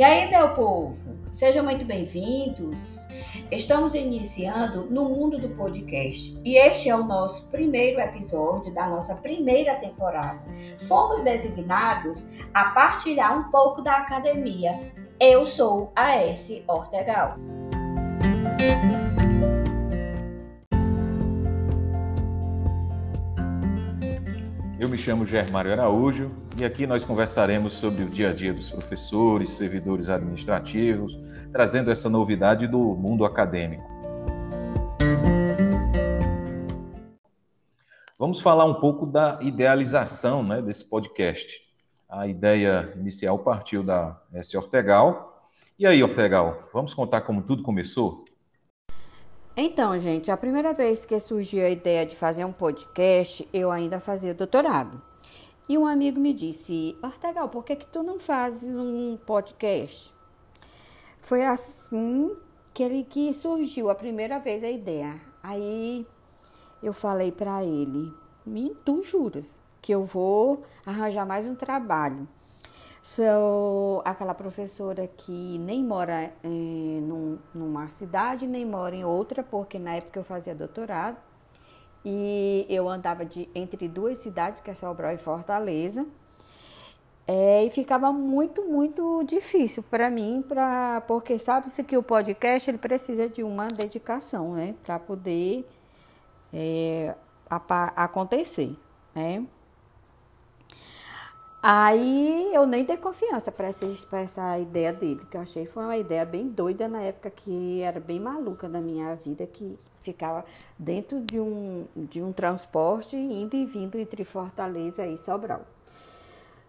E aí, meu povo, sejam muito bem-vindos. Estamos iniciando no mundo do podcast e este é o nosso primeiro episódio da nossa primeira temporada. Fomos designados a partilhar um pouco da academia. Eu sou a S. Ortegal. Eu me chamo Germário Araújo e aqui nós conversaremos sobre o dia a dia dos professores, servidores administrativos, trazendo essa novidade do mundo acadêmico. Vamos falar um pouco da idealização né, desse podcast. A ideia inicial partiu da S. Ortegal. E aí, Ortegal, vamos contar como tudo começou? Então, gente, a primeira vez que surgiu a ideia de fazer um podcast, eu ainda fazia doutorado. E um amigo me disse: Ortegal, por que, que tu não fazes um podcast? Foi assim que ele que surgiu a primeira vez a ideia. Aí eu falei para ele: Tu juras que eu vou arranjar mais um trabalho? Sou aquela professora que nem mora em num, numa cidade, nem mora em outra, porque na época eu fazia doutorado e eu andava de, entre duas cidades, que é Sobral e Fortaleza. É, e ficava muito, muito difícil para mim, pra, porque sabe-se que o podcast ele precisa de uma dedicação, né, para poder é, acontecer, né. Aí eu nem dei confiança para essa, essa ideia dele, que eu achei foi uma ideia bem doida na época que era bem maluca na minha vida, que ficava dentro de um, de um transporte indo e vindo entre Fortaleza e Sobral.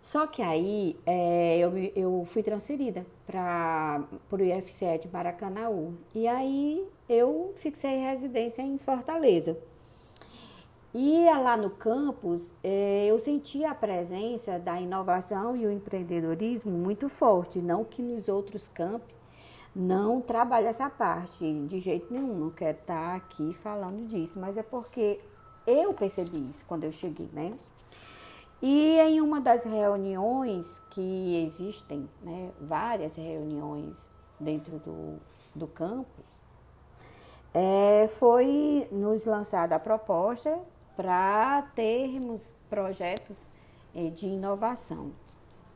Só que aí é, eu, eu fui transferida para o IFCE de Maracanaú. E aí eu fixei residência em Fortaleza. E lá no campus, é, eu sentia a presença da inovação e o empreendedorismo muito forte, não que nos outros campos não trabalhe essa parte de jeito nenhum, não quero estar aqui falando disso, mas é porque eu percebi isso quando eu cheguei, né? E em uma das reuniões que existem, né, várias reuniões dentro do, do campus, é, foi nos lançada a proposta para termos projetos eh, de inovação.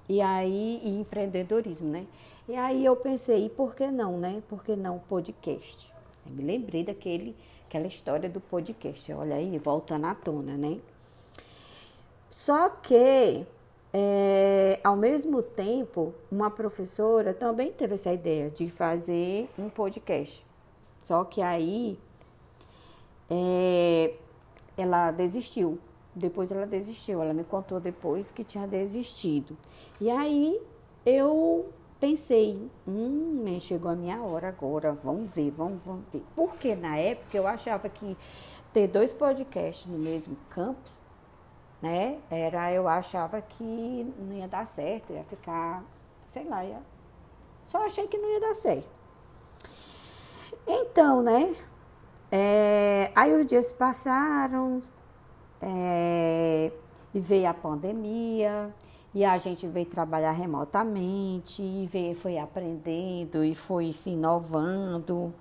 E aí, e empreendedorismo, né? E aí eu pensei, e por que não, né? Por que não podcast? Eu me lembrei daquele, aquela história do podcast. Olha aí, voltando à tona, né? Só que, é, ao mesmo tempo, uma professora também teve essa ideia de fazer um podcast. Só que aí, é, ela desistiu. Depois ela desistiu, ela me contou depois que tinha desistido. E aí eu pensei, hum, chegou a minha hora agora, vamos ver, vamos, vamos ver. Porque na época eu achava que ter dois podcasts no mesmo campus, né, era, eu achava que não ia dar certo, ia ficar, sei lá, ia, só achei que não ia dar certo. Então, né, é, aí os dias passaram é, e veio a pandemia e a gente veio trabalhar remotamente e veio, foi aprendendo e foi se inovando.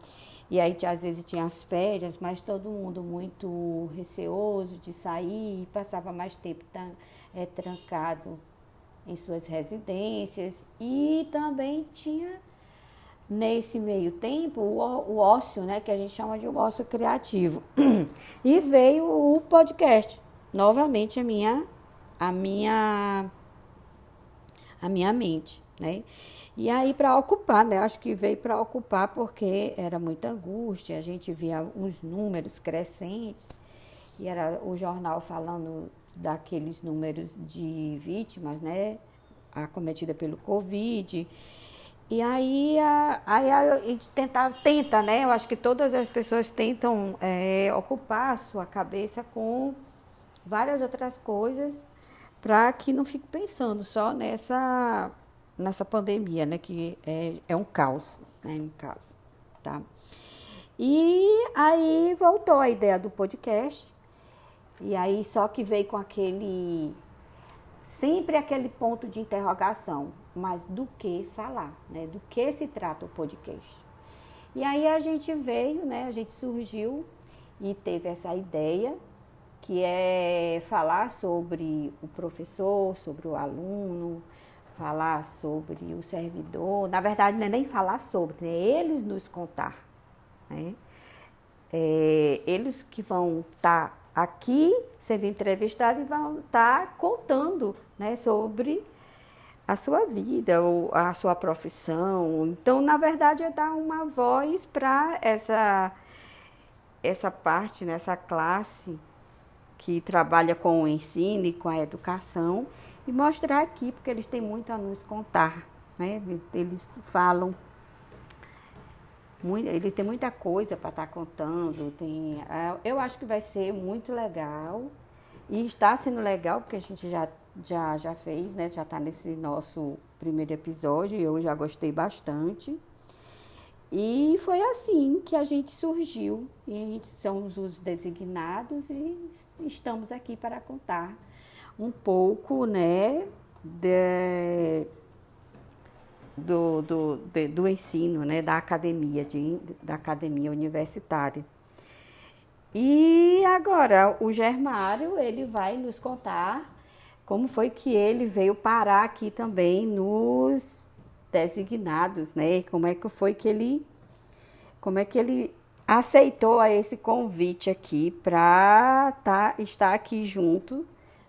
E aí às vezes tinha as férias, mas todo mundo muito receoso de sair, passava mais tempo é, trancado em suas residências e também tinha nesse meio tempo o, ócio, né, que a gente chama de ócio criativo. E veio o podcast, novamente a minha a minha a minha mente, né? E aí para ocupar, né? Acho que veio para ocupar porque era muita angústia, a gente via uns números crescentes e era o jornal falando daqueles números de vítimas, né, acometida pelo Covid. E aí, a, aí a gente tenta, tenta, né? Eu acho que todas as pessoas tentam é, ocupar a sua cabeça com várias outras coisas para que não fique pensando só nessa, nessa pandemia, né? Que é, é um caos, né? No caso, tá? E aí voltou a ideia do podcast. E aí só que veio com aquele sempre aquele ponto de interrogação, mas do que falar, né? Do que se trata o podcast? E aí a gente veio, né? A gente surgiu e teve essa ideia que é falar sobre o professor, sobre o aluno, falar sobre o servidor. Na verdade, não é nem falar sobre, né? Eles nos contar, né? É, eles que vão estar tá aqui sendo entrevistados e vão estar tá contando né, sobre a sua vida, ou a sua profissão. Então, na verdade, é dar uma voz para essa, essa parte, nessa né, classe que trabalha com o ensino e com a educação e mostrar aqui, porque eles têm muito a nos contar. Né? Eles, eles falam muito, eles têm muita coisa para estar tá contando. Tem, é, eu acho que vai ser muito legal. E está sendo legal, porque a gente já, já, já fez, né? Já está nesse nosso primeiro episódio e eu já gostei bastante. E foi assim que a gente surgiu. E a gente somos os designados e estamos aqui para contar um pouco, né? De, do, do, de, do ensino, né, da academia, de, da academia universitária. E agora o Germário ele vai nos contar como foi que ele veio parar aqui também nos designados, né? Como é que foi que ele como é que ele aceitou esse convite aqui para tá, estar aqui junto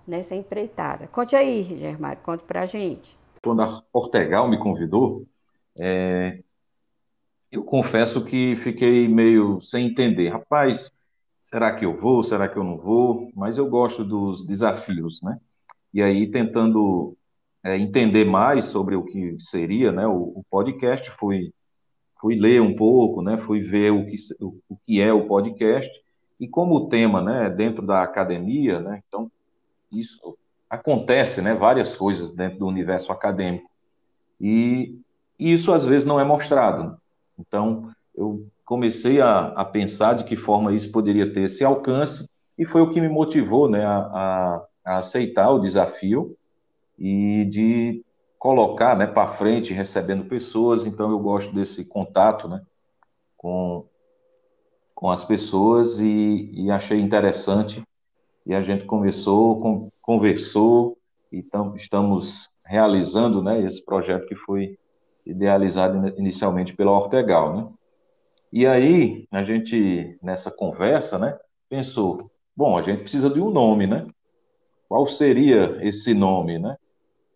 nessa empreitada. Conte aí, Germário, conte para a gente quando a Portegal me convidou, é, eu confesso que fiquei meio sem entender. Rapaz, será que eu vou? Será que eu não vou? Mas eu gosto dos desafios, né? E aí, tentando é, entender mais sobre o que seria né, o, o, podcast, fui, fui ler um pouco, né, fui ver o que, o, o que é o podcast. E como o tema né, dentro da academia, né, então isso acontece, né, várias coisas dentro do universo acadêmico. E isso às vezes não é mostrado. Então, eu comecei a, a pensar de que forma isso poderia ter esse alcance, e foi o que me motivou né, a, a, a aceitar o desafio e de colocar né, para frente, recebendo pessoas. Então, eu gosto desse contato né, com, com as pessoas e, e achei interessante e a gente começou, com, conversou e tam, estamos realizando né, esse projeto que foi idealizado inicialmente pela Ortegal. Né? E aí, a gente, nessa conversa, né, pensou, bom, a gente precisa de um nome, né? Qual seria esse nome, né?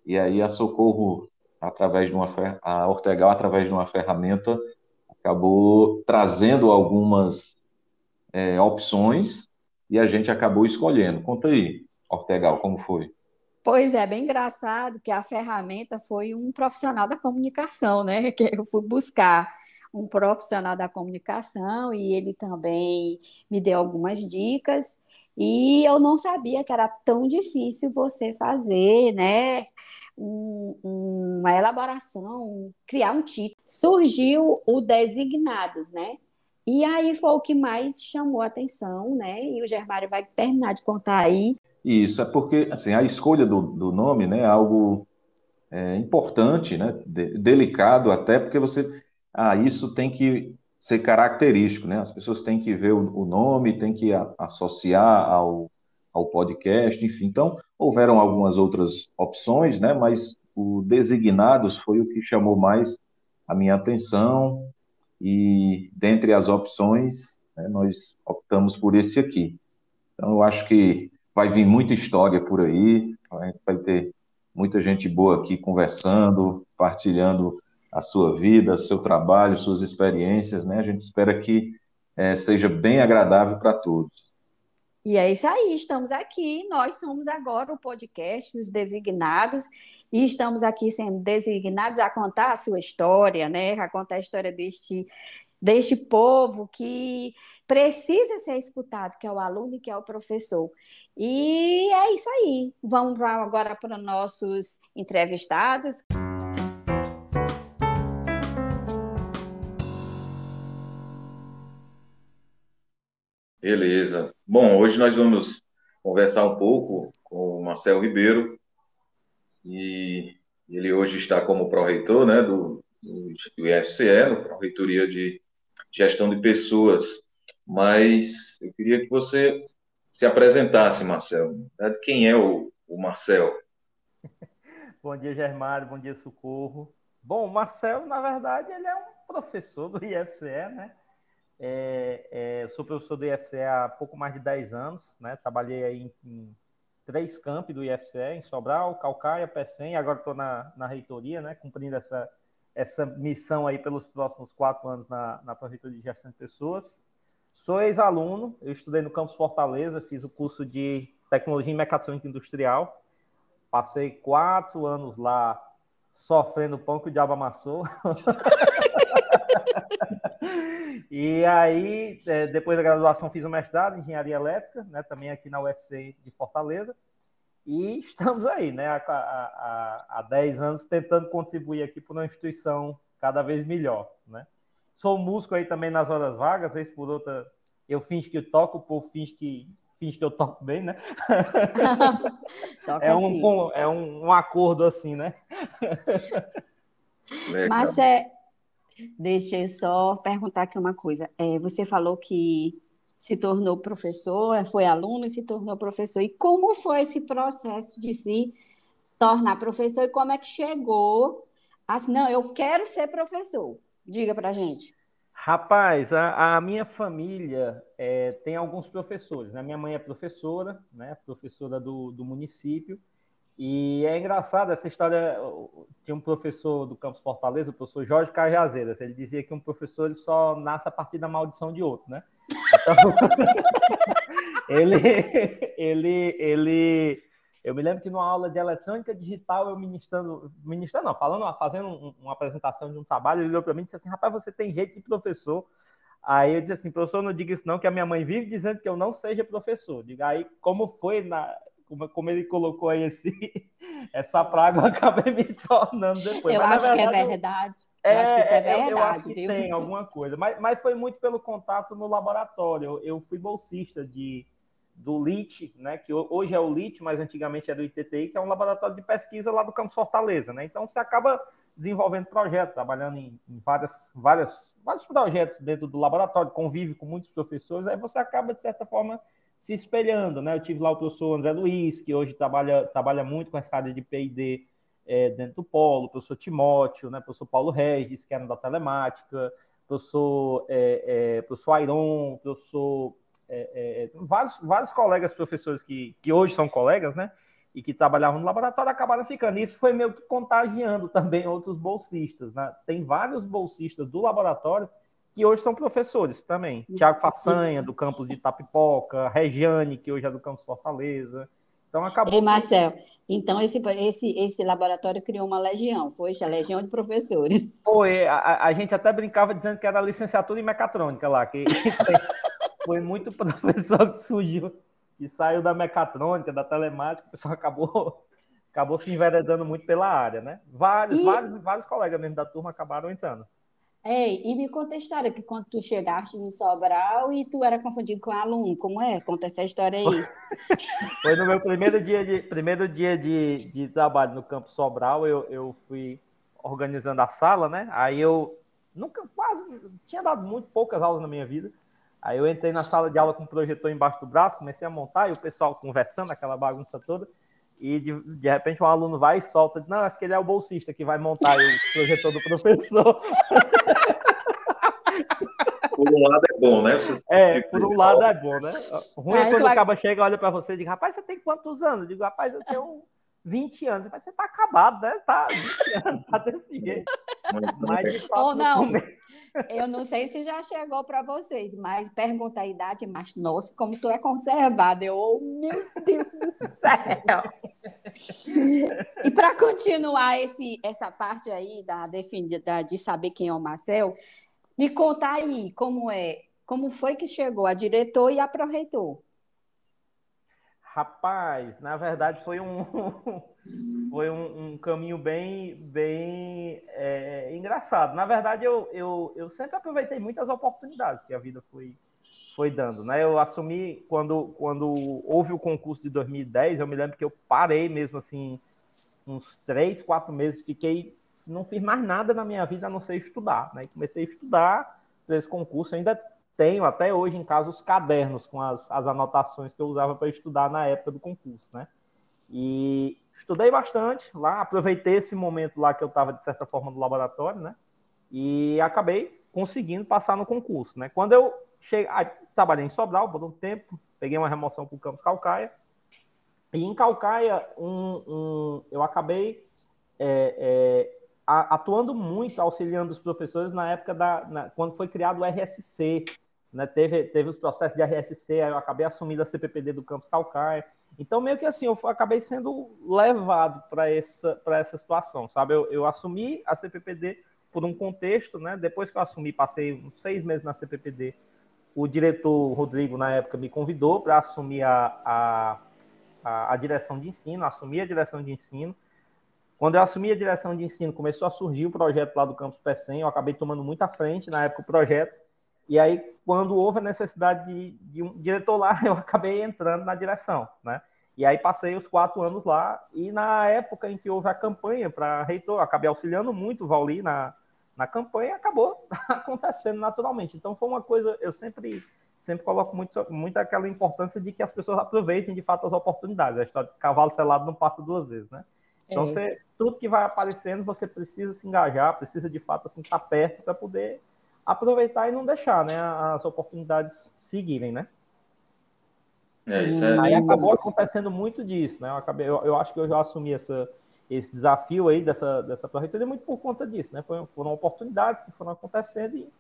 E aí a Socorro, através de uma, a Ortegal, através de uma ferramenta, acabou trazendo algumas é, opções e a gente acabou escolhendo. Conta aí, Ortegal, como foi? Pois é, bem engraçado que a ferramenta foi um profissional da comunicação, né? Que eu fui buscar um profissional da comunicação e ele também me deu algumas dicas. E eu não sabia que era tão difícil você fazer, né? Um, uma elaboração, criar um título. Surgiu o Designados, né? E aí foi o que mais chamou a atenção, né? E o Germário vai terminar de contar aí. Isso, é porque assim, a escolha do, do nome né, é algo é, importante, né, de, delicado até, porque você. Ah, isso tem que ser característico, né? As pessoas têm que ver o, nome, têm que associar ao, ao podcast, enfim. Então, houveram algumas outras opções, né? Mas o designados foi o que chamou mais a minha atenção e dentre as opções, né, nós optamos por esse aqui. Então, eu acho que vai vir muita história por aí, vai ter muita gente boa aqui conversando, partilhando a sua vida, seu trabalho, suas experiências, né? A gente espera que é, seja bem agradável para todos. E é isso aí, estamos aqui, nós somos agora o podcast Os Designados, e estamos aqui sendo designados a contar a sua história, né? A contar a história deste, deste povo que precisa ser escutado, que é o aluno e que é o professor. E é isso aí. Vamos agora para nossos entrevistados. Beleza. Bom, hoje nós vamos conversar um pouco com o Marcel Ribeiro, Ele hoje está como pró-reitor né, do, do IFCE, Pró-Reitoria de Gestão de Pessoas. Mas eu queria que você se apresentasse, Marcelo. Quem é o, o Marcel? bom dia, Germário. Bom dia, Socorro. Bom, o Marcelo, na verdade, ele é um professor do IFCE, né? É, é, sou professor do IFCE há pouco mais de 10 anos, né? Trabalhei aí em, em três campi do IFCE, em Sobral, Calcaia, Pecém, agora estou na, na reitoria, né? Cumprindo essa, essa missão aí pelos próximos quatro anos na, na Prefeitura de Gestão de Pessoas. Sou ex-aluno, eu estudei no campus Fortaleza, fiz o curso de Tecnologia em Mecatrônica Industrial, passei quatro anos lá sofrendo pão que o diabo amassou. e aí, é, depois da graduação, fiz o mestrado em engenharia elétrica, né, também aqui na UFC de Fortaleza. E estamos aí, né, há, há, há 10 anos, tentando contribuir aqui para uma instituição cada vez melhor. Né? Sou músico aí também nas horas vagas, vez por outra eu finge que eu toco, o povo finge que, finge que eu toco bem, né? é um, é um, um acordo assim, né? Mas é, Deixa eu só perguntar aqui uma coisa. É, você falou que se tornou professor, é, foi aluno e se tornou professor. E como foi esse processo de se tornar professor e como é que chegou? Assim, não, eu quero ser professor. Diga para gente. Rapaz, a, a minha família é, tem alguns professores. Né? Minha mãe é professora, né? professora do, do município. E é engraçado essa história. Tinha um professor do Campus Fortaleza, o professor Jorge Cajazeiras. Ele dizia que um professor ele só nasce a partir da maldição de outro, né? Então, ele, ele, ele. Eu me lembro que numa aula de eletrônica digital, eu ministrando, ministrando não, falando, fazendo um, uma apresentação de um trabalho, ele olhou para mim e disse assim: rapaz, você tem jeito de professor. Aí eu disse assim, professor, não diga isso não, que a minha mãe vive dizendo que eu não seja professor. Diga aí como foi na, como, como ele colocou aí esse, essa praga, eu acabei me tornando depois. Eu mas, acho verdade, que é verdade. Eu é, acho que isso é verdade, eu, eu acho que viu? tem alguma coisa. Mas, mas foi muito pelo contato no laboratório. Eu, eu fui bolsista de, do LIT, né, que hoje é o LIT, mas antigamente era o ITTI, que é um laboratório de pesquisa lá do Campo Fortaleza. Né? Então você acaba desenvolvendo projetos, trabalhando em, em várias, várias, vários projetos dentro do laboratório, convive com muitos professores, aí você acaba, de certa forma, se espelhando, né? Eu tive lá o professor André Luiz, que hoje trabalha, trabalha muito com essa área de P&D é, dentro do polo, o professor Timóteo, né? O professor Paulo Regis, que era da telemática, professor, é, é, professor Airon, professor... É, é, vários, vários colegas professores que, que hoje são colegas, né? E que trabalhavam no laboratório acabaram ficando. Isso foi meio que contagiando também outros bolsistas, né? Tem vários bolsistas do laboratório que hoje são professores também. Tiago Façanha, do campus de Tapipoca, Regiane, que hoje é do campus Fortaleza. Então acabou. Ei, Marcel, então esse, esse, esse laboratório criou uma legião, foi a legião de professores. Foi, a, a gente até brincava dizendo que era licenciatura em mecatrônica lá, que foi muito professor que surgiu, que saiu da mecatrônica, da telemática, o pessoal acabou, acabou se enveredando muito pela área, né? Vários, e... vários, vários colegas mesmo da turma acabaram entrando. Ei, e me conta a história, que quando tu chegaste em Sobral e tu era confundido com aluno, como é? Conta essa história aí. Foi no meu primeiro dia de, primeiro dia de, de trabalho no campo Sobral, eu, eu fui organizando a sala, né? Aí eu nunca, quase, tinha dado muito poucas aulas na minha vida. Aí eu entrei na sala de aula com o projetor embaixo do braço, comecei a montar e o pessoal conversando, aquela bagunça toda e de, de repente um aluno vai e solta, não, acho que ele é o bolsista que vai montar o projetor do professor. Por um lado é bom, né? Você é, por um lado é bom, né? ruim é, é quando o cara chega, olha para você e diz, rapaz, você tem quantos anos? Eu digo, rapaz, eu tenho 20 anos. Mas você tá acabado, né? Tá 20 anos, tá desse jeito. Mas, de fato, Ou não. Eu não sei se já chegou para vocês, mas pergunta a idade, mas nossa, como tu é conservado. Eu, oh, meu Deus do céu. e para continuar esse, essa parte aí da, definida, de saber quem é o Marcel, me conta aí como é, como foi que chegou a diretor e a pró-reitor. Rapaz, na verdade foi um, foi um, um caminho bem, bem é, engraçado. Na verdade, eu, eu, eu sempre aproveitei muitas oportunidades que a vida foi, foi dando. Né? Eu assumi, quando, quando houve o concurso de 2010, eu me lembro que eu parei mesmo assim, uns três, quatro meses, fiquei, não fiz mais nada na minha vida a não ser estudar, né? comecei a estudar para esse concurso, ainda tenho até hoje em casa os cadernos com as, as anotações que eu usava para estudar na época do concurso, né? E estudei bastante lá, aproveitei esse momento lá que eu estava, de certa forma, no laboratório, né? E acabei conseguindo passar no concurso, né? Quando eu cheguei, trabalhei em Sobral por um tempo, peguei uma remoção para o campus Calcaia, e em Calcaia um, um, eu acabei é, é, atuando muito, auxiliando os professores na época da na, quando foi criado o RSC, né? Teve, teve os processos de RSC, eu acabei assumindo a CPPD do campus Calcaia. Então, meio que assim, eu acabei sendo levado para essa, essa situação, sabe? Eu, eu assumi a CPPD por um contexto, né? Depois que eu assumi, passei uns seis meses na CPPD, o diretor Rodrigo, na época, me convidou para assumir a, a, a, a, direção de ensino, assumir a direção de ensino. Quando eu assumi a direção de ensino, começou a surgir o projeto lá do Campus PECEM, eu acabei tomando muita frente na época o projeto, e aí, quando houve a necessidade de, de, um diretor lá, eu acabei entrando na direção, né? E aí passei os quatro anos lá, e na época em que houve a campanha para reitor, acabei auxiliando muito o Vauli na, na campanha, acabou acontecendo naturalmente. Então foi uma coisa, eu sempre sempre coloco muito, muito aquela importância de que as pessoas aproveitem de fato as oportunidades. A história de cavalo selado não passa duas vezes, né? Então, é. você, tudo que vai aparecendo, você precisa se engajar, precisa de fato assim, estar perto para poder aproveitar e não deixar né, as oportunidades seguirem, né? É, isso é... Aí acabou acontecendo muito disso, né? Eu, acabei, eu, eu acho que eu já assumi essa, esse desafio aí dessa, dessa pró-reitoria muito por conta disso, né? Foram, foram oportunidades que foram acontecendo e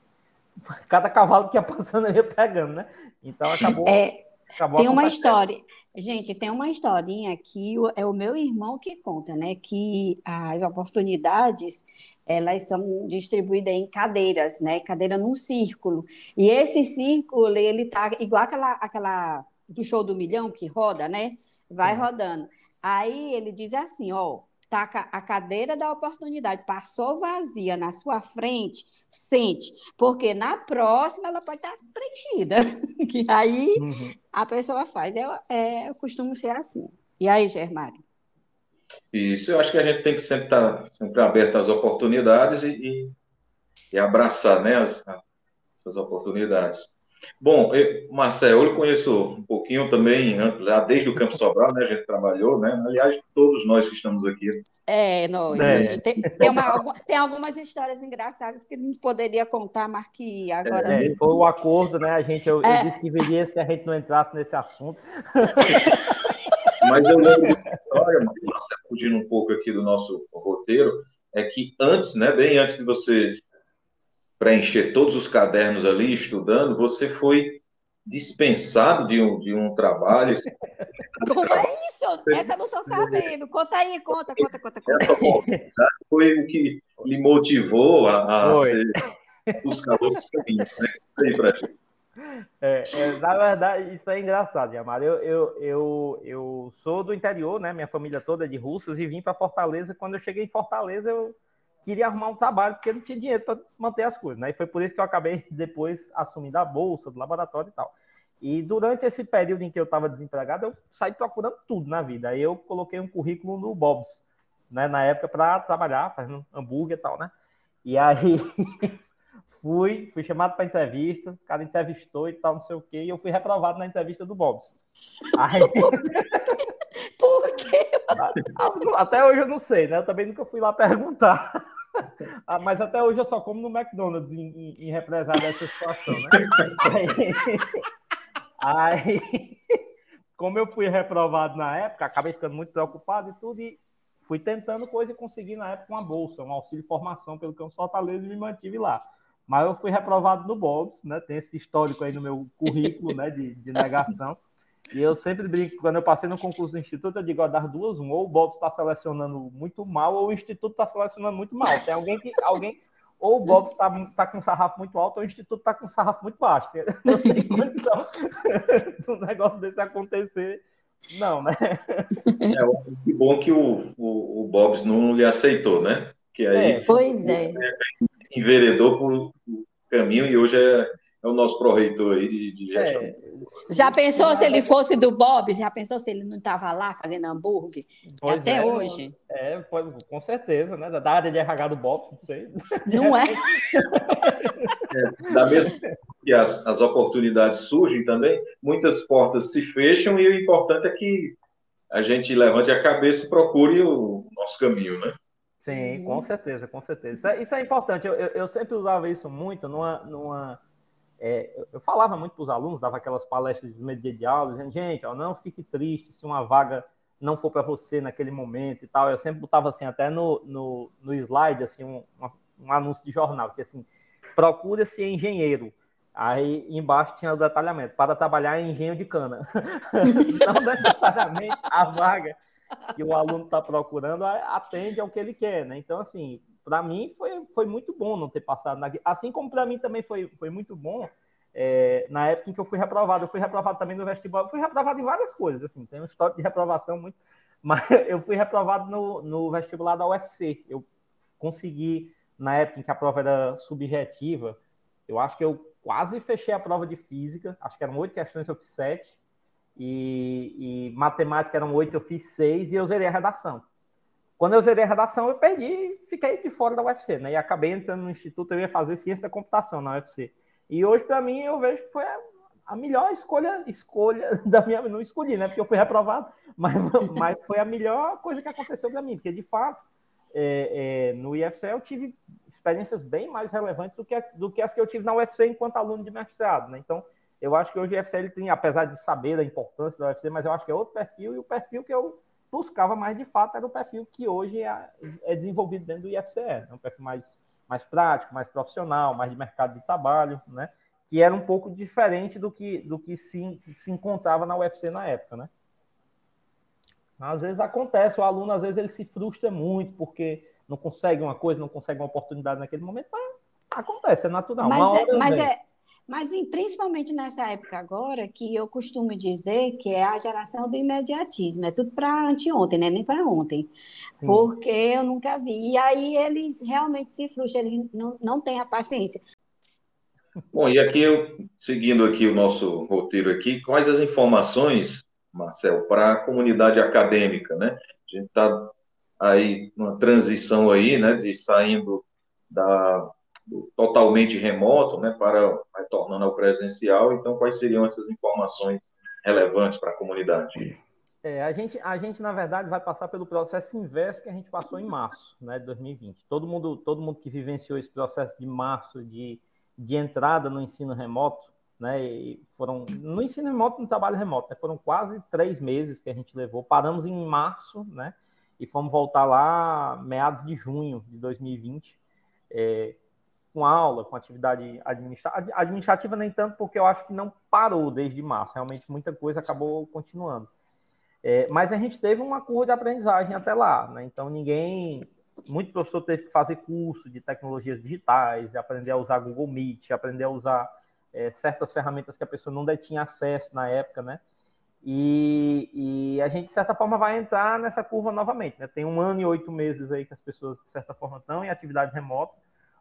cada cavalo que ia passando ia pegando, né? Então acabou. É, acabou tem uma história. Gente, tem uma historinha que é o meu irmão que conta, né? Que as oportunidades elas são distribuídas em cadeiras, né? Cadeira num círculo. E esse círculo, ele tá igual aquela, aquela do show do milhão que roda, né? Vai rodando. Aí ele diz assim, ó, tá a cadeira da oportunidade passou vazia na sua frente, sente, porque na próxima ela pode estar preenchida. que aí uhum. a pessoa faz. É, é, eu costumo ser assim. E aí, Germário? Isso, eu acho que a gente tem que sempre estar tá, sempre aberto às oportunidades e, e, e abraçar né, as, essas oportunidades. Bom, eu, Marcelo, eu conheço um pouquinho também, já desde o Campo Sobral, né? A gente trabalhou, né? Aliás, todos nós que estamos aqui. É, nós. É. Tem, tem, uma, tem, algumas histórias engraçadas que não poderia contar, mas que agora. É, foi o acordo, né? A gente, eu, é. eu disse que viria se a gente não entrasse nesse assunto. Mas eu lembro de uma história, Marcelo, fugindo um pouco aqui do nosso roteiro, é que antes, né? Bem antes de você preencher todos os cadernos ali, estudando, você foi dispensado de um, de um trabalho. Como é isso? Essa eu não estou sabendo. Conta aí, conta, conta, conta. conta. Essa foi o que lhe motivou a, a ser buscador dos caminhos. Né? Aí pra gente. É, é, na verdade, isso é engraçado, Yamara. Eu, eu, eu, eu sou do interior, né? Minha família toda é de Russas e vim para Fortaleza. Quando eu cheguei em Fortaleza, eu queria arrumar um trabalho porque não tinha dinheiro para manter as coisas, né? E foi por isso que eu acabei depois assumindo a bolsa do laboratório e tal. E durante esse período em que eu estava desempregado, eu saí procurando tudo na vida. Aí eu coloquei um currículo no Bob's, né? Na época para trabalhar, fazendo hambúrguer e tal, né? E aí fui, fui chamado para entrevista, o cara entrevistou e tal, não sei o quê, e eu fui reprovado na entrevista do Bob's. Aí... Por quê? Até hoje eu não sei, né? Eu também nunca fui lá perguntar. Ah, mas até hoje eu só como no McDonald's em, em, em represália situação, né? Aí, aí, como eu fui reprovado na época, acabei ficando muito preocupado e tudo, e fui tentando coisa e consegui na época uma bolsa, um auxílio de formação pelo Campo Fortaleza e me mantive lá. Mas eu fui reprovado no Bobs, né? Tem esse histórico aí no meu currículo, né? De, de negação. E eu sempre brinco, quando eu passei no concurso do Instituto, eu digo, ó, das duas, um, ou o Bob está selecionando muito mal, ou o Instituto está selecionando muito mal. Tem alguém que, alguém, ou o Bob está tá com sarrafo muito alto, ou o Instituto está com sarrafo muito baixo. Não tem condição do negócio desse acontecer, não, né? É, que bom que o, o, o Bobs não lhe aceitou, né? Que aí, é, pois é. Enveredou por caminho e hoje é, é o nosso pró-reitor aí de, de gestão. É, Já pensou se ele fosse do Bob? Já pensou se ele não estava lá fazendo hambúrguer? Pois Até é, hoje. É, com certeza, né? Da área de RH do Bob, não sei. Não é? é da mesma que as, as oportunidades surgem também, muitas portas se fecham e o importante é que a gente levante a cabeça e procure o nosso caminho, né? Sim, com certeza, com certeza. Isso é, isso é importante. Eu, eu, eu, sempre usava isso muito numa. numa é, eu falava muito para os alunos, dava aquelas palestras de meio dia de aula, dizendo, gente, ó, não fique triste se uma vaga não for para você naquele momento e tal. Eu sempre botava assim, até no, no, no slide, assim, um, um anúncio de jornal, que assim, procura-se engenheiro. Aí embaixo tinha o detalhamento, para trabalhar em engenho de cana. não necessariamente a vaga que o aluno está procurando atende ao que ele quer, né? Então, assim, para mim foi, foi muito bom não ter passado na... Assim como para mim também foi, foi muito bom é, na época em que eu fui reprovado. Eu fui reprovado também no vestibular. Eu fui reprovado em várias coisas, assim, tem um histórico de reprovação muito... Mas eu fui reprovado no, no vestibular da UFC. Eu consegui, na época em que a prova era subjetiva, eu acho que eu quase fechei a prova de física, acho que eram oito questões, eu fiz sete, e, e matemática eram oito, eu fiz seis, e eu zerei a redação. Quando eu zerei a redação, eu perdi, fiquei de fora da UFC, né? E acabei entrando no instituto, eu ia fazer ciência da computação na UFC. E hoje, para mim, eu vejo que foi a, a, melhor escolha, escolha da minha. Não escolhi, né? Porque eu fui reprovado, mas, mas foi a melhor coisa que aconteceu para mim, porque de fato é, é, no IFCE eu tive experiências bem mais relevantes do que, do que as que eu tive na UFC enquanto aluno de mestrado. Né? Então, eu acho que hoje o IFCE ele tem, apesar de saber da importância da UFC, mas eu acho que é outro perfil, e o perfil que eu buscava mais de fato era o perfil que hoje é, é desenvolvido dentro do IFCE. É um perfil mais, mais prático, mais profissional, mais de mercado de trabalho, né? que era um pouco diferente do que, do que se, se encontrava na UFC na época. Né? Às vezes acontece, o aluno às vezes ele se frustra muito porque não consegue uma coisa, não consegue uma oportunidade naquele momento, mas acontece, é natural. Mas, é, mas, é, mas principalmente nessa época agora, que eu costumo dizer que é a geração do imediatismo, é tudo para anteontem, né? nem para ontem, Sim. porque eu nunca vi. E aí eles realmente se frustram, eles não, não têm a paciência. Bom, e aqui eu, seguindo aqui o nosso roteiro aqui, quais as informações Marcel, para a comunidade acadêmica, né? A gente está aí numa transição aí, né, de saindo da totalmente remoto, né, para retornando ao presencial. Então, quais seriam essas informações relevantes para a comunidade? É, a gente, a gente na verdade vai passar pelo processo inverso que a gente passou em março, né, de 2020. Todo mundo, todo mundo que vivenciou esse processo de março de, de entrada no ensino remoto né? E foram no ensino remoto, no trabalho remoto, né? foram quase três meses que a gente levou. Paramos em março, né? E fomos voltar lá meados de junho de 2020, é, com aula, com atividade administrativa. Nem tanto, porque eu acho que não parou desde março. Realmente muita coisa acabou continuando. É, mas a gente teve uma curva de aprendizagem até lá, né? Então ninguém, muito professor teve que fazer curso de tecnologias digitais, aprender a usar Google Meet, aprender a usar é, certas ferramentas que a pessoa não tinha acesso na época, né? E, e, a gente, de certa forma, vai entrar nessa curva novamente. Né? Tem um ano e oito meses aí que as pessoas, de certa forma, estão em atividade remota,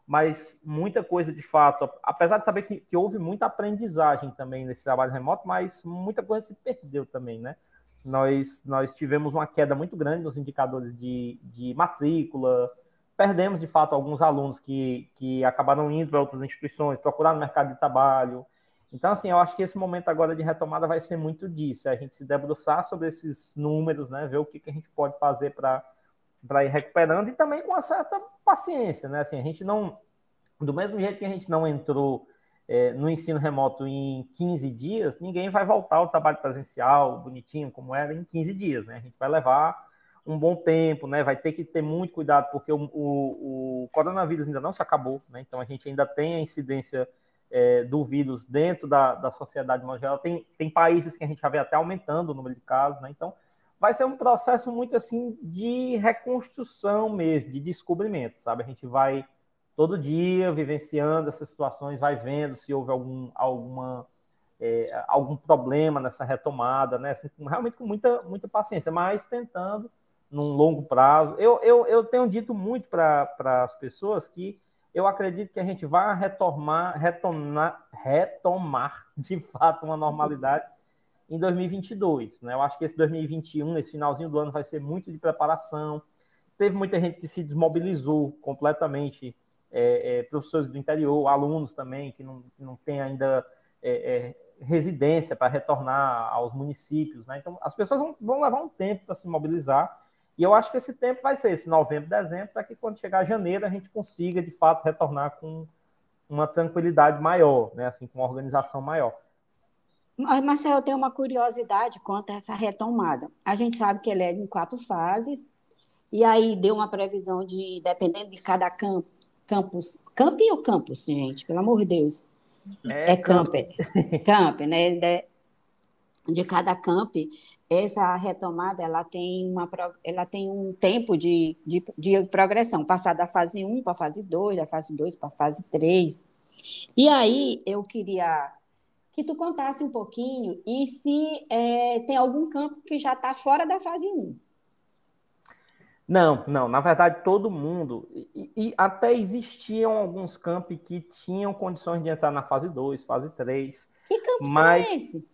mas muita coisa, de fato, apesar de saber que, que houve muita aprendizagem também nesse trabalho remoto, mas muita coisa se perdeu também, né? Nós, nós tivemos uma queda muito grande nos indicadores de, de matrícula, perdemos, de fato, alguns alunos que, que acabaram indo para outras instituições, procurando no mercado de trabalho. Então, assim, eu acho que esse momento agora de retomada vai ser muito disso, é a gente se debruçar sobre esses números, né, ver o que, que a gente pode fazer para ir recuperando e também com uma certa paciência, né, assim, a gente não, do mesmo jeito que a gente não entrou é, no ensino remoto em 15 dias, ninguém vai voltar ao trabalho presencial, bonitinho, como era, em 15 dias, né, a gente vai levar um bom tempo, né? Vai ter que ter muito cuidado, porque o, o, o coronavírus ainda não se acabou, né? Então a gente ainda tem a incidência é, do vírus dentro da, da sociedade mundial. Tem, tem países que a gente já vê até aumentando o número de casos, né? Então vai ser um processo muito assim de reconstrução mesmo, de descobrimento, sabe? A gente vai todo dia vivenciando essas situações, vai vendo se houve algum, alguma, é, algum problema nessa retomada, né? Assim, realmente com muita, muita paciência, mas tentando num longo prazo. Eu, eu, eu tenho dito muito para as pessoas que eu acredito que a gente vai retomar, retomar, retomar de fato uma normalidade em 2022. Né? Eu acho que esse 2021, esse finalzinho do ano, vai ser muito de preparação. Teve muita gente que se desmobilizou completamente, é, é, professores do interior, alunos também, que não, não tem ainda é, é residência para retornar aos municípios. Né? Então, as pessoas vão, vão levar um tempo para se mobilizar. E eu acho que esse tempo vai ser esse novembro, dezembro, para que quando chegar janeiro a gente consiga, de fato, retornar com uma tranquilidade maior, né? assim, com uma organização maior. Marcelo, eu tenho uma curiosidade quanto a essa retomada. A gente sabe que ele é em quatro fases, e aí deu uma previsão de, dependendo de cada campo, campus, camp ou campus, gente, pelo amor de Deus. É, é camp, camp, né? De, de cada camp, essa retomada ela tem, uma, ela tem um tempo de, de, de progressão, passar da fase 1 para a fase 2, da fase 2 para a fase 3. E aí eu queria que tu contasse um pouquinho e se é, tem algum campo que já está fora da fase 1. Não, não. Na verdade, todo mundo. E, e, até existiam alguns campos que tinham condições de entrar na fase 2, fase 3. Que campo mas... é esse?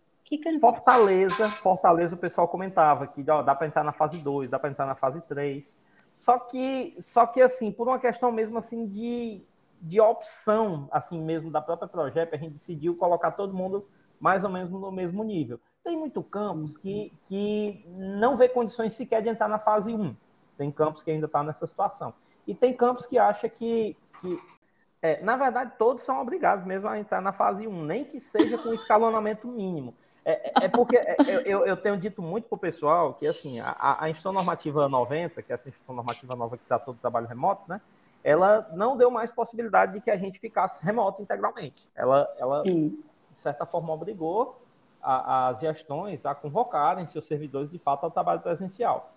Fortaleza, Fortaleza, o pessoal comentava que ó, dá para entrar na fase 2, dá para entrar na fase 3. Só que, só que assim, por uma questão mesmo assim de de opção, assim mesmo, da própria projeto, a gente decidiu colocar todo mundo mais ou menos no mesmo nível. Tem muito campos que, que não vê condições sequer de entrar na fase 1. Tem campos que ainda está nessa situação. E tem campos que acha que, que é, na verdade, todos são obrigados mesmo a entrar na fase 1, nem que seja com escalonamento mínimo. É, é, é porque é, eu, eu, tenho dito muito para o pessoal que assim, a, a instituição normativa 90, que é essa instituição normativa nova que trata todo trabalho remoto, né? Ela não deu mais possibilidade de que a gente ficasse remoto integralmente. Ela, ela de certa forma, obrigou a, as gestões a convocarem seus servidores, de fato, ao trabalho presencial.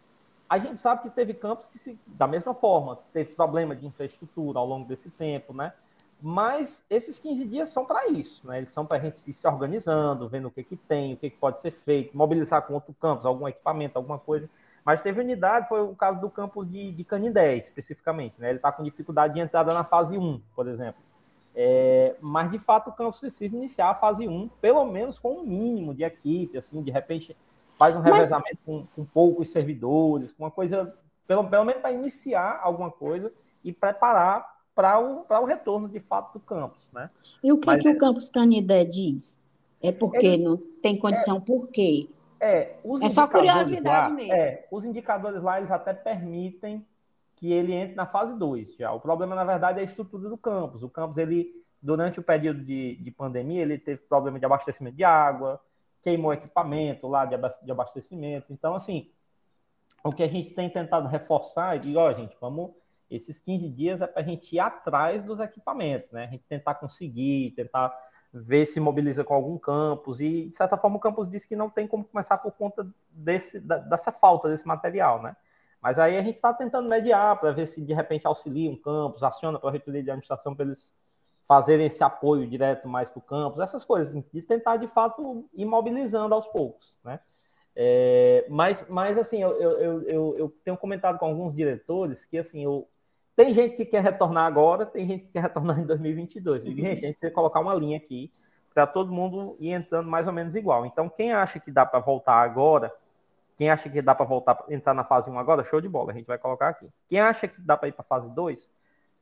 A gente sabe que teve campos que, se, da mesma forma, teve problema de infraestrutura ao longo desse tempo, né? Mas esses 15 dias são para isso, né? Eles são para a gente ir se organizando, vendo o que, que tem, o que, que pode ser feito, mobilizar com outro campus, algum equipamento, alguma coisa mas teve unidade, foi o caso do campo de, de Canindé, especificamente. Né? Ele está com dificuldade de entrada na fase 1, por exemplo. É, mas, de fato, o campus precisa iniciar a fase 1, pelo menos com um mínimo de equipe, assim, de repente faz um revezamento mas... com, com, poucos servidores, com uma coisa, pelo, pelo menos para iniciar alguma coisa e preparar para o, o retorno, de fato, do campus. Né? E o que, mas, que o campus Canindé diz? É porque ele, não tem condição, é, por quê? É, os é só curiosidade lá, mesmo. É, os indicadores lá, eles até permitem que ele entre na fase 2 já. O problema, na verdade, é a estrutura do campus. O campus, ele, durante o período de, de pandemia, ele teve problema de abastecimento de água, queimou equipamento lá de abastecimento. Então, assim, o que a gente tem tentado reforçar é de, ó, gente, vamos. Esses 15 dias é para a gente ir atrás dos equipamentos, né? A gente tentar conseguir, tentar ver se mobiliza com algum campus, e de certa forma o campus disse que não tem como começar por conta desse, dessa falta desse material, né? Mas aí a gente está tentando mediar para ver se de repente auxilia um campus, aciona para a reitoria de administração para eles fazerem esse apoio direto mais para o campus, essas coisas, assim, de tentar de fato ir mobilizando aos poucos, né? É, mas, mas assim, eu, eu, eu, eu tenho comentado com alguns diretores que assim, eu, tem gente que quer retornar agora, tem gente que quer retornar em 2022. E, gente, a gente tem que colocar uma linha aqui para todo mundo ir entrando mais ou menos igual. Então, quem acha que dá para voltar agora, quem acha que dá para voltar entrar na fase 1 agora, show de bola, a gente vai colocar aqui. Quem acha que dá para ir para a fase 2,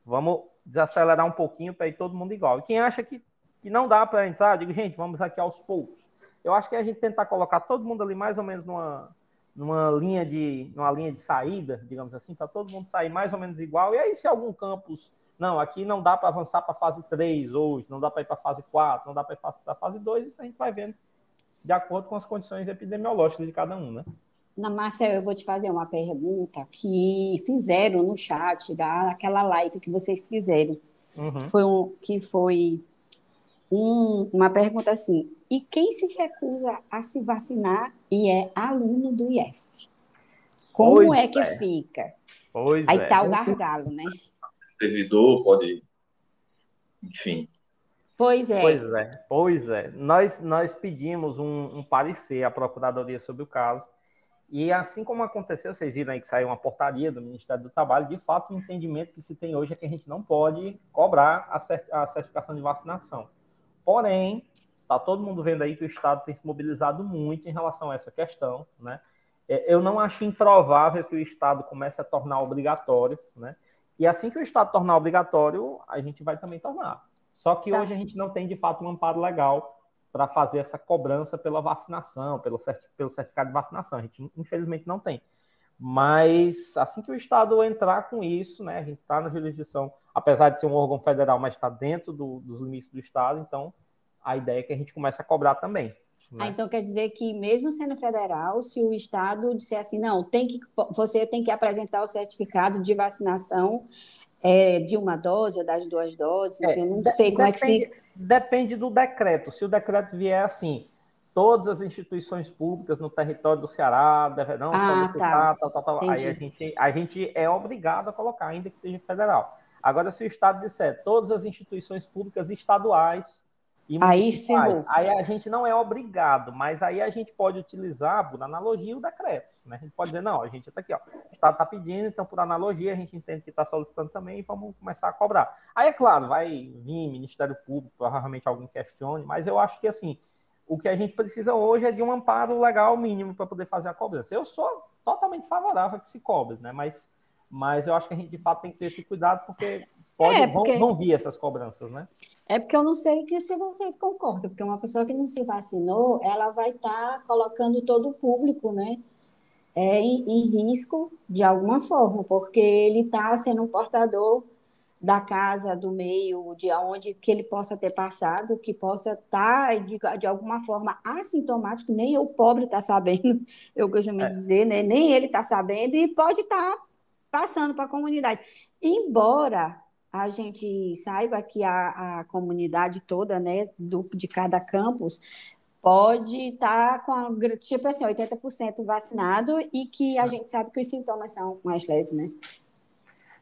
vamos desacelerar um pouquinho para ir todo mundo igual. E quem acha que, que não dá para entrar, digo, gente, vamos aqui aos poucos. Eu acho que a gente tentar colocar todo mundo ali mais ou menos numa, numa linha de, numa linha de saída, digamos assim, para todo mundo sair mais ou menos igual. E aí, se algum campus, não, aqui não dá para avançar para a fase 3 hoje, não dá para ir para a fase 4, não dá para ir para a fase 2, isso a gente vai vendo de acordo com as condições epidemiológicas de cada um, né? Na Márcia, eu vou te fazer uma pergunta que fizeram no chat daquela live que vocês fizeram. Uhum. Foi um, que foi um, uma pergunta assim: e quem se recusa a se vacinar e é aluno do IF? Como pois é que é. fica? Pois Aí é. tá o gargalo, né? Servidor pode, enfim. Pois é. Pois é, pois é. Nós, nós pedimos um, um parecer à Procuradoria sobre o caso E assim como aconteceu, vocês viram aí que saiu uma portaria do Ministério do Trabalho, de fato, o entendimento que se tem hoje é que a gente não pode cobrar a certificação de vacinação. Porém, está todo mundo vendo aí que o Estado tem se mobilizado muito em relação a essa questão, né? É, eu não acho improvável que o Estado comece a tornar obrigatório, né? E assim que o Estado tornar obrigatório, a gente vai também tornar. Só que tá. hoje a gente não tem, de fato, um amparo legal para fazer essa cobrança pela vacinação, pelo, pelo certificado de vacinação. A gente, infelizmente, não tem. Mas assim que o Estado entrar com isso, né, a gente está na jurisdição, apesar de ser um órgão federal, mas está dentro do, dos limites do Estado, então a ideia é que a gente comece a cobrar também. Né? Ah, então quer dizer que mesmo sendo federal, se o Estado disser assim, não, tem que, você tem que apresentar o certificado de vacinação é, de uma dose ou das duas doses, é, eu não sei como depende, é que fica depende do decreto. Se o decreto vier assim, todas as instituições públicas no território do Ceará deverão ah, solicitar, tá. tal, tal, tal. Aí a gente, a gente é obrigado a colocar, ainda que seja federal. Agora, se o Estado disser todas as instituições públicas estaduais e aí, ferrou. aí a gente não é obrigado, mas aí a gente pode utilizar, por analogia, o decreto. Né? A gente pode dizer, não, a gente está aqui, ó, o Estado está pedindo, então, por analogia, a gente entende que está solicitando também e vamos começar a cobrar. Aí, é claro, vai vir Ministério Público, provavelmente alguém questione, mas eu acho que, assim, o que a gente precisa hoje é de um amparo legal mínimo para poder fazer a cobrança. Eu sou totalmente favorável a que se cobre, né? mas, mas eu acho que a gente, de fato, tem que ter esse cuidado, porque Pode, é, porque... vão, vão vir essas cobranças, né? É porque eu não sei se vocês concordam, porque uma pessoa que não se vacinou, ela vai estar tá colocando todo o público, né? É, em, em risco de alguma forma, porque ele está sendo um portador da casa, do meio, de onde que ele possa ter passado, que possa estar, tá, de, de alguma forma, assintomático, nem o pobre está sabendo, eu costumo é. dizer, né? nem ele está sabendo, e pode estar tá passando para a comunidade. Embora a gente saiba que a, a comunidade toda, né, do, de cada campus, pode estar tá com, a, tipo assim, 80% vacinado e que a ah. gente sabe que os sintomas são mais leves, né?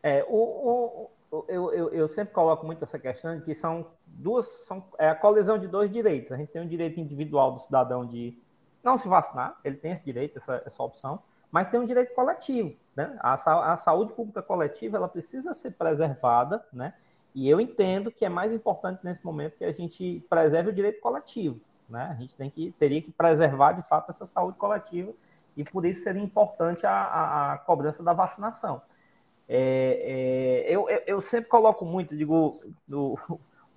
É, o, o, eu, eu, eu sempre coloco muito essa questão de que são duas, são, é a colisão de dois direitos. A gente tem o direito individual do cidadão de não se vacinar, ele tem esse direito, essa, essa opção, mas tem um direito coletivo. Né? A, a, saúde pública coletiva ela precisa ser preservada, né? e eu entendo que é mais importante nesse momento que a gente preserve o direito coletivo. Né? A gente tem que, teria que preservar, de fato, essa saúde coletiva, e por isso seria importante a, a, a cobrança da vacinação. É, é, eu, eu, sempre coloco muito, digo, do,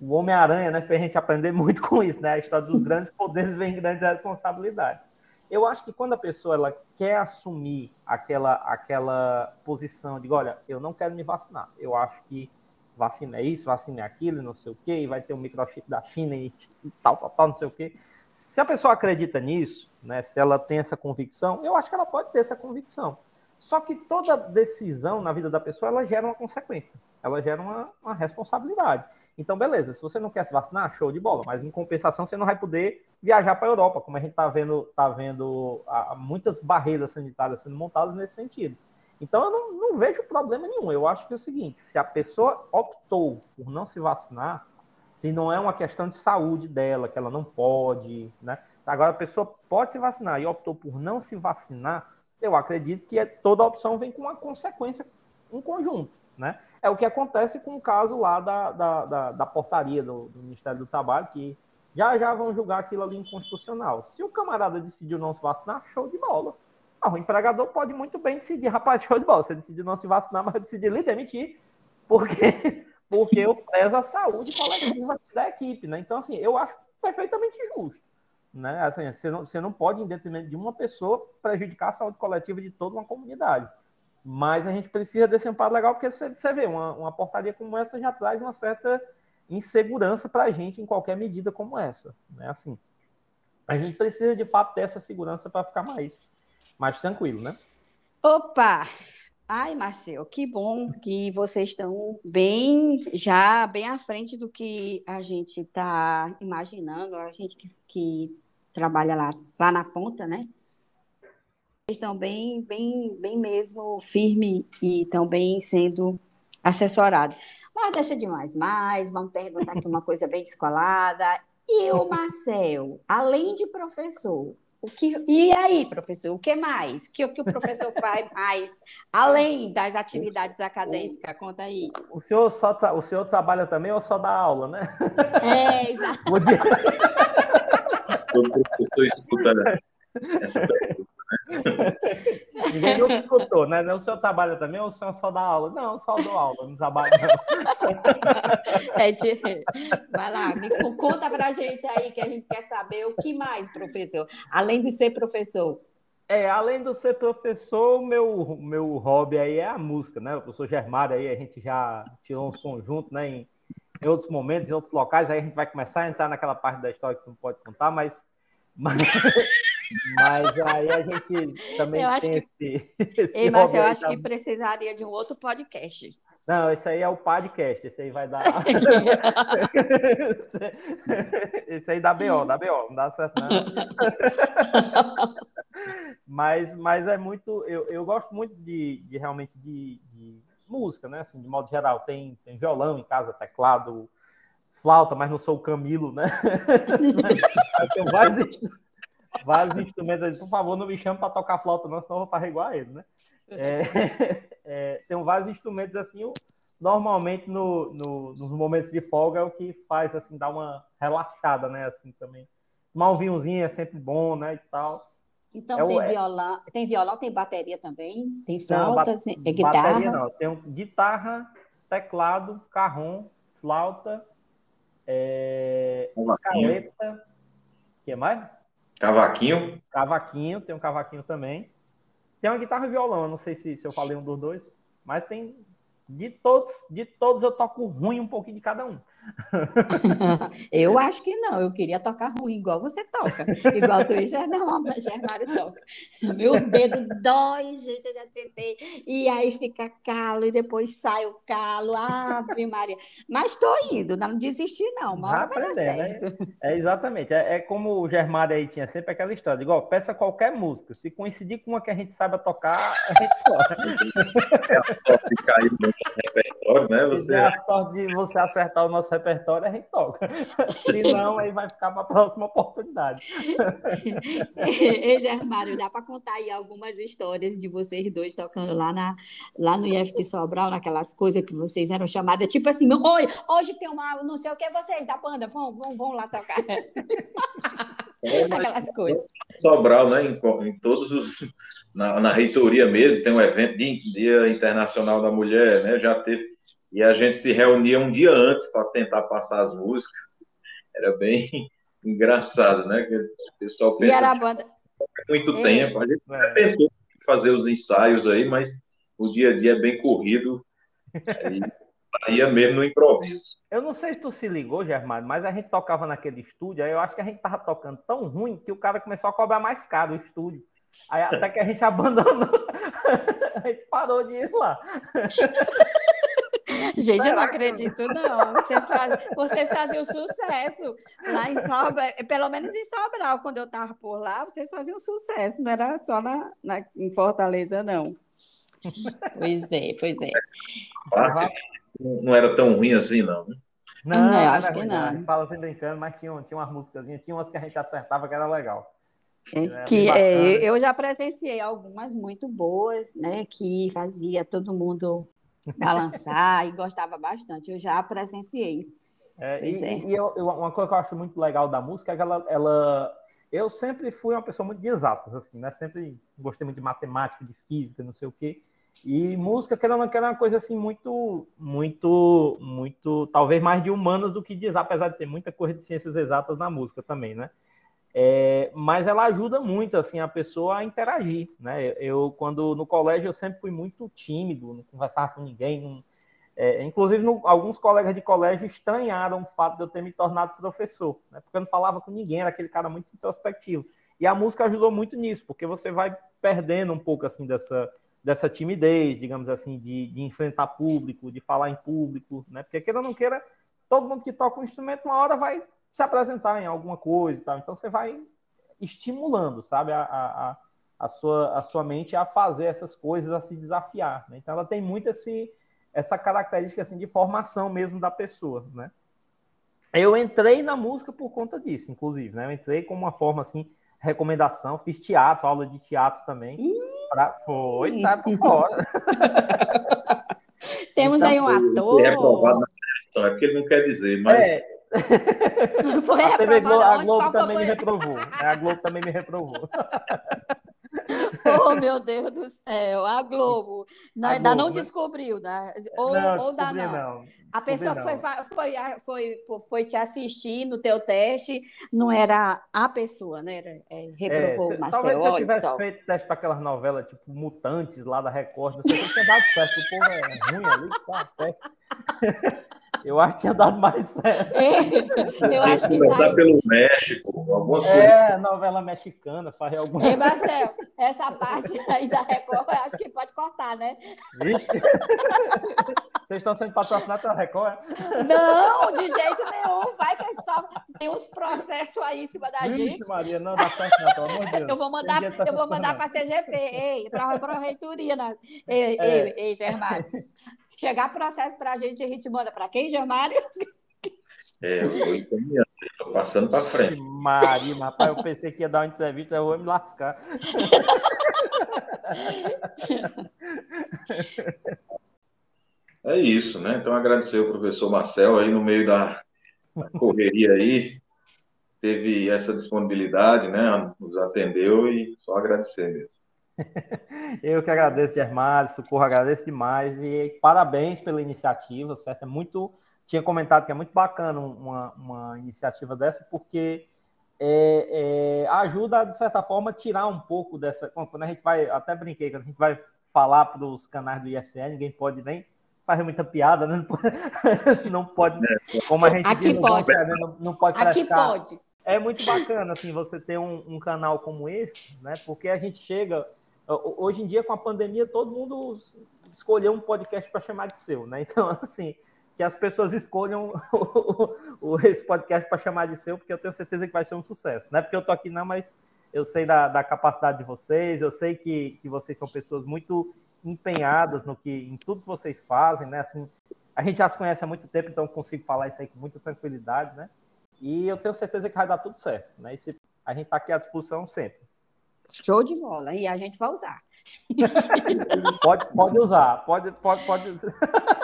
o Homem-Aranha né, fez a gente aprender muito com isso, né? A história dos grandes poderes vem grandes responsabilidades. Eu acho que quando a pessoa ela quer assumir aquela, aquela posição de, olha, eu não quero me vacinar, eu acho que vacina é isso, vacina é aquilo, não sei o quê, e vai ter um microchip da China e tal, tal, tal, não sei o quê. Se a pessoa acredita nisso, né, se ela tem essa convicção, eu acho que ela pode ter essa convicção. Só que toda decisão na vida da pessoa, ela gera uma consequência, ela gera uma, uma responsabilidade. Então, beleza, se você não quer se vacinar, show de bola, mas em compensação você não vai poder viajar para a Europa, como a gente está vendo, tá vendo muitas barreiras sanitárias sendo montadas nesse sentido. Então, eu não, não vejo problema nenhum. Eu acho que é o seguinte: se a pessoa optou por não se vacinar, se não é uma questão de saúde dela, que ela não pode, né? Agora, a pessoa pode se vacinar e optou por não se vacinar, eu acredito que é, toda opção vem com uma consequência em conjunto, né? É o que acontece com o caso lá da, da, da, da portaria do, do, Ministério do Trabalho, que já já vão julgar aquilo ali inconstitucional. Se o camarada decidiu não se vacinar, show de bola. Não, o empregador pode muito bem decidir, rapaz, show de bola, você decidiu não se vacinar, mas decidiu lhe demitir, porque, porque eu prezo a saúde coletiva da equipe, né? Então, assim, eu acho perfeitamente justo. Né? Assim, você, não, você não pode, em detrimento de uma pessoa, prejudicar a saúde coletiva de toda uma comunidade. Mas a gente precisa desse amparo legal, porque você, você vê, uma, uma portaria como essa já traz uma certa insegurança para a gente em qualquer medida como essa. Né? Assim, a gente precisa, de fato, ter essa segurança para ficar mais, mais tranquilo, né? Opa! Ai, Marcel, que bom que vocês estão bem, já bem à frente do que a gente está imaginando, a gente que, que trabalha lá, lá na ponta, né? estão bem, bem, bem mesmo firme e estão bem sendo assessorados. Mas deixa de mais mais, vamos perguntar aqui uma coisa bem descolada. E o Marcel, além de professor, O que, e aí, professor, o que mais? O que, o que o professor faz mais, além das atividades acadêmicas? Conta aí. O senhor, só o senhor trabalha também ou só dá aula, né? É, exato. O professor escuta essa pergunta. Ninguém nunca escutou, né? O senhor trabalha também ou o senhor só dá aula? Não, só dou aula, não trabalho não. É, de... Vai lá, me conta pra gente aí que a gente quer saber o que mais, professor, além de ser professor. É, além de ser professor, meu meu hobby aí é a música, né? O professor Germário aí, a gente já tirou um som junto, né? Em, em outros momentos, em outros locais, aí a gente vai começar a entrar naquela parte da história que não pode contar, mas, mas mas aí a gente também eu tem que... esse, esse. Ei, mas eu acho que precisaria de um outro podcast. Não, esse aí é o podcast, esse aí vai dar. esse aí dá BO, dá BO, não dá certo, não. mas, mas é muito. Eu, eu gosto muito de, de realmente de, de, música, né? Assim, de modo geral. Tem, tem violão em casa, teclado, flauta, mas não sou o Camilo, né? Tem vários vários instrumentos. Por favor, não me chame para tocar flauta, não, senão eu vou fazer igual a ele, né? É, é, tem vários instrumentos assim, normalmente no, no, nos momentos de folga é o que faz assim dar uma relaxada, né? Assim também. Tomar um vinhozinho é sempre bom, né? E tal. Então é tem, o... violão, tem violão, tem bateria também, tem flauta, não, tem, guitarra. Bateria não, tem um, guitarra, teclado, carrom, flauta, é, escaleta, o que mais? Cavaquinho? Cavaquinho, tem um cavaquinho também. Tem uma guitarra e violão, eu não sei se, se eu falei um dos dois, mas tem de todos, de todos eu toco ruim um pouquinho de cada um. eu acho que não, eu queria tocar ruim, igual você toca. Igual tu mas Germário toca. Meu dedo dói, gente, eu já tentei. E aí fica calo, e depois sai o calo. Ave Maria. Mas estou indo, não desisti, não. Uma hora vai dar né? certo. Né? É exatamente. É, é, como o Germário aí tinha sempre aquela história. Igual, peça qualquer música. Se coincidir com uma que a gente saiba tocar, a gente toca. É a sorte de cair no repertório, né? Você... É a sorte de você acertar o nosso repertório, a gente toca. Se não, aí vai ficar para a próxima oportunidade. Ei, Germário, dá para contar aí algumas histórias de vocês dois tocando lá, na, lá no IFT Sobral, naquelas coisas que vocês eram chamadas, tipo assim, oi, hoje tem uma, não sei o que, vocês da banda, vão, vão, vão lá tocar. É, Aquelas coisas. Sobral, né? Em, em todos os. Na, na, reitoria mesmo, tem um evento de Dia Internacional da Mulher, né? Já teve e a gente se reunia um dia antes para tentar passar as músicas. Era bem engraçado, né? Que o pessoal pensa e era a banda... muito Ei. tempo. A gente é. tentou fazer os ensaios aí, mas o dia a dia é bem corrido. Aí saía mesmo no improviso. Eu não sei se tu se ligou, Germano, mas a gente tocava naquele estúdio, aí eu acho que a gente tava tocando tão ruim que o cara começou a cobrar mais caro o estúdio. Aí até que a gente abandonou, a gente parou de ir lá. Gente, eu não acredito, não. Vocês, faz, vocês faziam sucesso lá em Sobral, pelo menos em Sobral, quando eu estava por lá, vocês faziam sucesso, não era só na, na, em Fortaleza, não. Pois é, pois é. Parte não era tão ruim assim, não. Né? Não, não acho que não. não. Fala assim brincando, mas tinha, tinha umas músicas, tinha umas que a gente acertava que era legal. É, que é, eu já presenciei algumas muito boas, né? Que fazia todo mundo balançar e gostava bastante. Eu já presenciei. É, e, é. e eu, uma coisa que eu acho muito legal da música é que ela, ela, eu sempre fui uma pessoa muito de exatas, assim, né? Sempre gostei muito de matemática, de física, não sei o quê. E música, que era uma, que era uma coisa assim muito, muito, muito, talvez mais de humanas do que de exatas, apesar de ter muita coisa de ciências exatas na música também, né? É, mas ela ajuda muito assim a pessoa a interagir, né? Eu quando no colégio eu sempre fui muito tímido, não conversava com ninguém, não, é, inclusive no, alguns colegas de colégio estranharam o fato de eu ter me tornado professor, né? Porque eu não falava com ninguém, era aquele cara muito introspectivo. E a música ajudou muito nisso, porque você vai perdendo um pouco assim dessa dessa timidez, digamos assim, de, de enfrentar público, de falar em público, né? Porque queira ou não queira, todo mundo que toca um instrumento uma hora vai se apresentar em alguma coisa e tal. Então você vai estimulando, sabe, a, a, a, sua, a sua mente a fazer essas coisas, a se desafiar. Né? Então ela tem muito esse, essa característica assim, de formação mesmo da pessoa, né? Eu entrei na música por conta disso, inclusive, né? Eu entrei como uma forma assim, recomendação, fiz teatro, aula de teatro também. Pra... Foi, tá por fora. Temos então, aí um ator. É na questão, é porque ele não quer dizer, mas. É. Foi a, TV Globo, a Globo também me reprovou. A Globo também me reprovou. Oh, meu Deus do céu, a Globo. Não, a ainda Globo, não né? descobriu, né? Ou, não, ou dá não. não. A pessoa que foi, foi, foi, foi te assistir no teu teste não era a pessoa, né? Era, é, reprovou é, Marcelo. Talvez se eu tivesse feito teste para aquelas novelas tipo Mutantes lá da Record, não sei que tinha dado certo, o povo é ruim ali, sabe? Eu acho que tinha dado mais certo. É, eu acho que sai... pelo México, alguma coisa. É, novela mexicana, faz alguma Ei, Marcel, essa parte aí da Record, eu acho que pode cortar, né? Vixe. Vocês estão sendo patrocinados pela Record? Não, de jeito nenhum. Vai que é só tem uns processos aí em cima da Vixe, gente. Maria, não dá certo, não, pelo amor de Deus. Eu vou mandar, tá eu vou mandar para a CGP, ei, para a Prefeitura. Né? Ei, é. ei, ei, Germário. Se chegar processo para a gente, a gente manda para quem, Germário? É, eu estou encaminhando, estou passando para frente. Maria, rapaz, eu pensei que ia dar uma entrevista, eu vou me lascar. É isso, né? Então, agradecer ao professor Marcel aí no meio da, correria aí, teve essa disponibilidade, né? Nos atendeu e só agradecer mesmo. Eu que agradeço, Germário, Socorro, agradeço demais e parabéns pela iniciativa, certo? É muito, tinha comentado que é muito bacana uma, uma iniciativa dessa, porque é, é, ajuda, de certa forma, a tirar um pouco dessa. Quando a gente vai, até brinquei, quando a gente vai falar para os canais do IFN, ninguém pode nem fazer muita piada, né? Não pode, é. como a gente Aqui diz, pode. Não, não, não pode Aqui pode. É muito bacana, assim, você ter um, um canal como esse, né? Porque a gente chega Hoje em dia, com a pandemia, todo mundo escolheu um podcast para chamar de seu, né? Então, assim, que as pessoas escolham esse podcast para chamar de seu, porque eu tenho certeza que vai ser um sucesso. Não é porque eu tô aqui, não, mas eu sei da, da capacidade de vocês, eu sei que, que vocês são pessoas muito empenhadas no que, em tudo que vocês fazem, né? Assim, a gente já se conhece há muito tempo, então consigo falar isso aí com muita tranquilidade, né? E eu tenho certeza que vai dar tudo certo, né? E se, a gente está aqui à disposição sempre. Show de bola. E a gente vai usar. pode, pode usar. Pode, pode, pode.